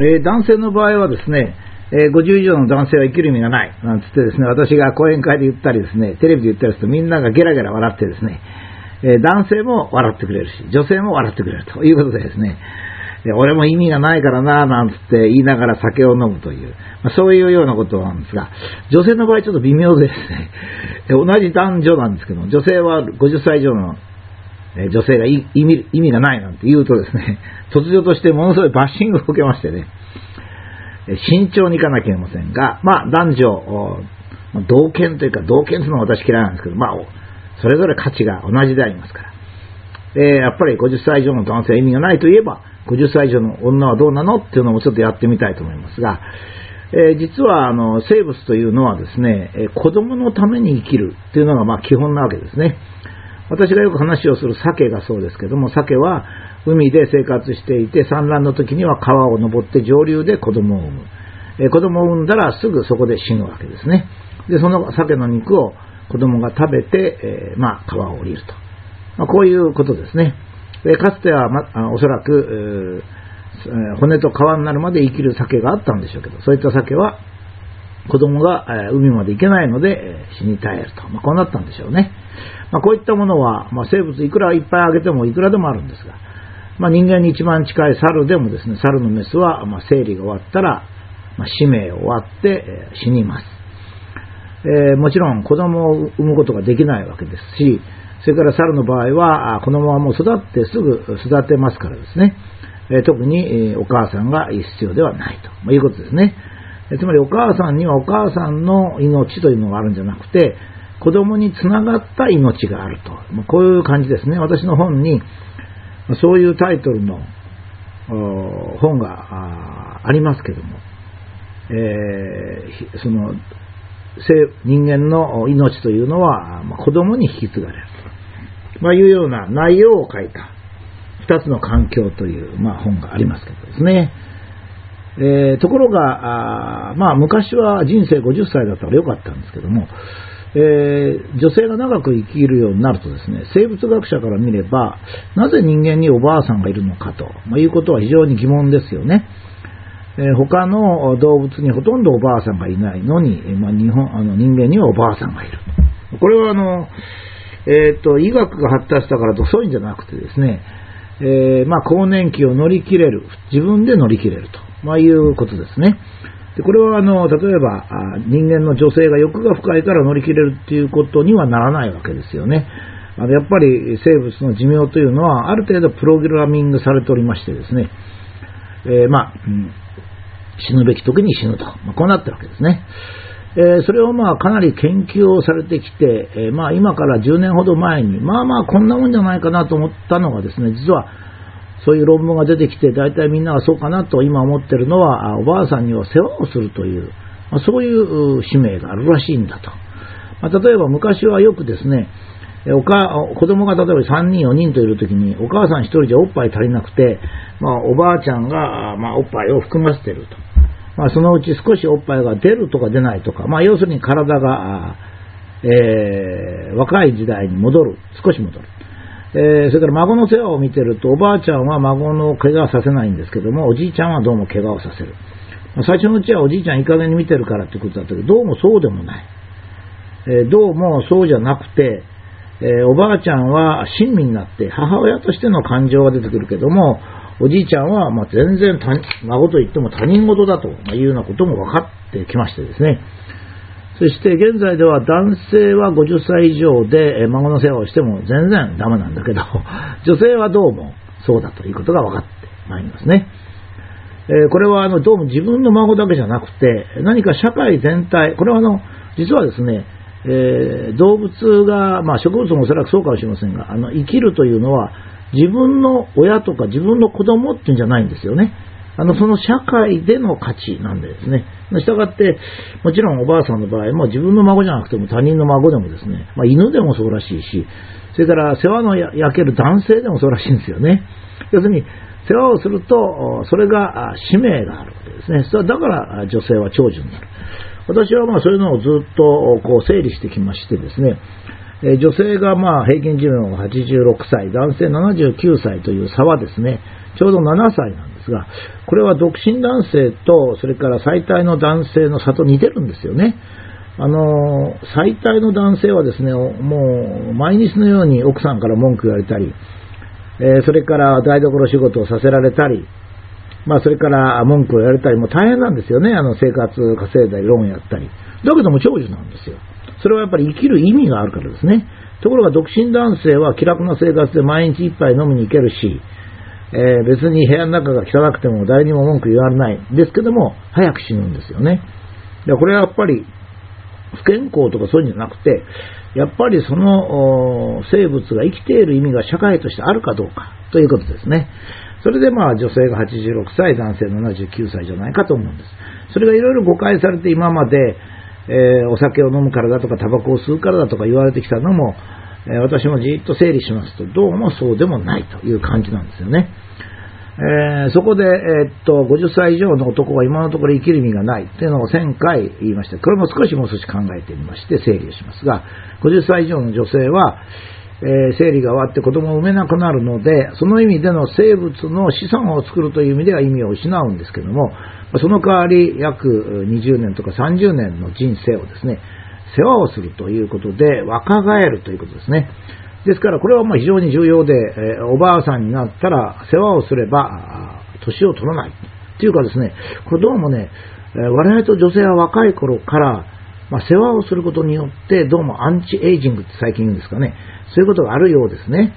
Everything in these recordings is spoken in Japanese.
えー、男性の場合はですね、えー、50以上の男性は生きる意味がない、なんつってですね、私が講演会で言ったりですね、テレビで言ったりするとみんながゲラゲラ笑ってですね、えー、男性も笑ってくれるし、女性も笑ってくれるということでですね、俺も意味がないからな、なんつって言いながら酒を飲むという、まあ、そういうようなことなんですが、女性の場合ちょっと微妙でですね、同じ男女なんですけども女性は50歳以上の女性が意味意味がないなんて言うとですね、突如としてものすごいバッシングを受けましてね、慎重にいかなきゃいけませんが、まあ男女、同権というか同権というのは私嫌いなんですけど、まあそれぞれ価値が同じでありますから。やっぱり50歳以上の男性は意味がないといえば、50歳以上の女はどうなのっていうのもちょっとやってみたいと思いますが、えー、実はあの生物というのはですね、え、子供のために生きるっていうのがまあ基本なわけですね。私がよく話をする鮭がそうですけども、鮭は海で生活していて、産卵の時には川を登って上流で子供を産む。え、子供を産んだらすぐそこで死ぬわけですね。で、その鮭の肉を子供が食べて、えー、まあ川を降りると。まあ、こういうことですね。でかつては、ま、おそらくえ、骨と皮になるまで生きる鮭があったんでしょうけど、そういった鮭は子供がえ海まで行けないので死に絶えると。まあ、こうなったんでしょうね。まあ、こういったものは、まあ、生物いくらいっぱいあげてもいくらでもあるんですが、まあ、人間に一番近い猿でもですね、猿のメスは、ま、生理が終わったら、ま、使命を終わって、え死にます。えー、もちろん子供を産むことができないわけですし、それから猿の場合は、このままもう育ってすぐ育てますからですね、え特に、お母さんが必要ではないということですね。つまりお母さんにはお母さんの命というのがあるんじゃなくて、子供につながった命があると。こういう感じですね。私の本に、そういうタイトルの本がありますけども、えー、その人間の命というのは子供に引き継がれると、まあ、いうような内容を書いた2つの環境という、まあ、本がありますけどですね。えー、ところが、あまあ、昔は人生50歳だったらよかったんですけども、えー、女性が長く生きるようになるとですね、生物学者から見れば、なぜ人間におばあさんがいるのかと、ま、いうことは非常に疑問ですよね。えー、他の動物にほとんどおばあさんがいないのに、まあ、日本あの人間にはおばあさんがいる。これはあの、えっ、ー、と、医学が発達したからとそういうんじゃなくてですね、えー、まあ、更年期を乗り切れる、自分で乗り切れると、まあ、いうことですね。でこれはあの例えば人間の女性が欲が深いから乗り切れるっていうことにはならないわけですよね。あのやっぱり生物の寿命というのはある程度プログラミングされておりましてですね、えー、まあ、うん、死ぬべき時に死ぬと、まあ、こうなってるわけですね。えー、それをまあかなり研究をされてきて、えー、まあ今から10年ほど前に、まあまあこんなもんじゃないかなと思ったのがですね、実はそういう論文が出てきて、大体みんながそうかなと今思ってるのは、おばあさんには世話をするという、まあ、そういう使命があるらしいんだと。まあ、例えば昔はよくですね、おか子供が例えば3人、4人といるときに、お母さん1人じゃおっぱい足りなくて、まあ、おばあちゃんが、まあ、おっぱいを含ませてると。まあ、そのうち少しおっぱいが出るとか出ないとか、まあ、要するに体が、えー、若い時代に戻る、少し戻る。えー、それから孫の世話を見てると、おばあちゃんは孫の怪我はさせないんですけども、おじいちゃんはどうも怪我をさせる。最初のうちはおじいちゃんいい加減に見てるからってことだったけど、どうもそうでもない。えー、どうもそうじゃなくて、えー、おばあちゃんは親身になって母親としての感情が出てくるけども、おじいちゃんはま全然孫と言っても他人事だというようなことも分かってきましてですね。そして現在では男性は50歳以上で孫の世話をしても全然ダメなんだけど、女性はどうもそうだということが分かってまいりますね。えこれはあのどうも自分の孫だけじゃなくて、何か社会全体、これはあの実はですね、えー、動物が、まあ、植物もおそらくそうかもしれませんが、あの生きるというのは自分の親とか自分の子供っていうんじゃないんですよね。あの、その社会での価値なんでですね。したがって、もちろんおばあさんの場合も自分の孫じゃなくても他人の孫でもですね、まあ、犬でもそうらしいし、それから世話の焼ける男性でもそうらしいんですよね。要するに、世話をすると、それが使命があるわけですね。それだから女性は長寿になる。私はまあそういうのをずっとこう整理してきましてですね、女性がまあ平均寿命が86歳、男性79歳という差はですね、ちょうど7歳なんですますが、これは独身男性と、それから最大の男性の差と似てるんですよね。あの、最大の男性はですね、もう毎日のように奥さんから文句言われたり、え、それから台所仕事をさせられたり、まあ、それから文句を言われたり、も大変なんですよね。あの、生活稼いだり、ローンやったり。だけども長寿なんですよ。それはやっぱり生きる意味があるからですね。ところが独身男性は気楽な生活で毎日一杯飲みに行けるし、えー、別に部屋の中が汚くても誰にも文句言われない。ですけども、早く死ぬんですよね。でこれはやっぱり、不健康とかそういうんじゃなくて、やっぱりその生物が生きている意味が社会としてあるかどうかということですね。それでまあ女性が86歳、男性79歳じゃないかと思うんです。それがいろいろ誤解されて今まで、えー、お酒を飲むからだとか、タバコを吸うからだとか言われてきたのも、私もじっと整理しますと、どうもそうでもないという感じなんですよね。えー、そこで、えー、っと、50歳以上の男は今のところ生きる意味がないというのを1000回言いまして、これも少しもう少し考えてみまして整理をしますが、50歳以上の女性は、えー、生理が終わって子供を産めなくなるので、その意味での生物の子孫を作るという意味では意味を失うんですけども、その代わり約20年とか30年の人生をですね、世話をするということで若返るということですね。ですからこれはまあ非常に重要で、えおばあさんになったら世話をすれば年を取らない。というかですね、これどうもね、我々と女性は若い頃から、まあ、世話をすることによってどうもアンチエイジングって最近言うんですかね、そういうことがあるようですね。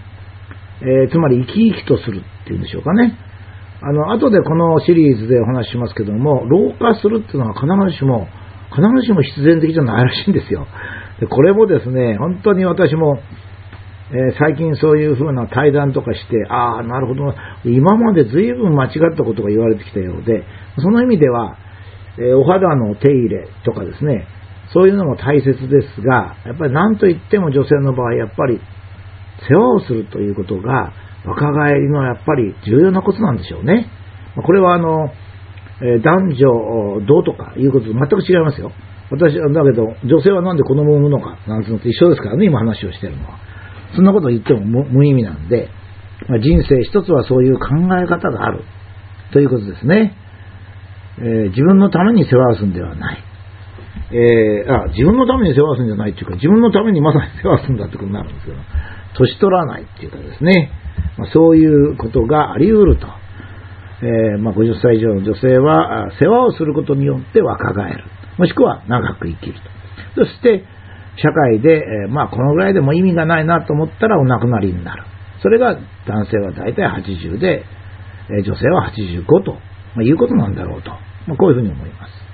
えー、つまり生き生きとするっていうんでしょうかね。あの、後でこのシリーズでお話ししますけども、老化するっていうのは必ずしも、必ずしも必然的じゃないらしいんですよ。でこれもですね、本当に私も、えー、最近そういう風な対談とかして、ああ、なるほど、今まで随分間違ったことが言われてきたようで、その意味では、えー、お肌の手入れとかですね、そういうのも大切ですが、やっぱり何と言っても女性の場合、やっぱり世話をするということが若返りのやっぱり重要なことなんでしょうね。これはあの、え男女どうとかいうことと全く違いますよ。私はだけど、女性はなんで子供を産むのかなんていうのと一緒ですからね、今話をしてるのは。そんなこと言っても無意味なんで、ま人生一つはそういう考え方があるということですね。えー、自分のために世話をするんではない。えー、あ、自分のために世話をするんじゃないっていうか、自分のためにまさに世話をするんだってことになるんですけど、年取らないっていうかですね、まあ、そういうことがあり得ると。えー、まあ、50歳以上の女性は、世話をすることによって若返る。もしくは長く生きると。そして、社会で、えー、まあ、このぐらいでも意味がないなと思ったらお亡くなりになる。それが男性は大体80で、えー、女性は85と、まあ、いうことなんだろうと。まあ、こういうふうに思います。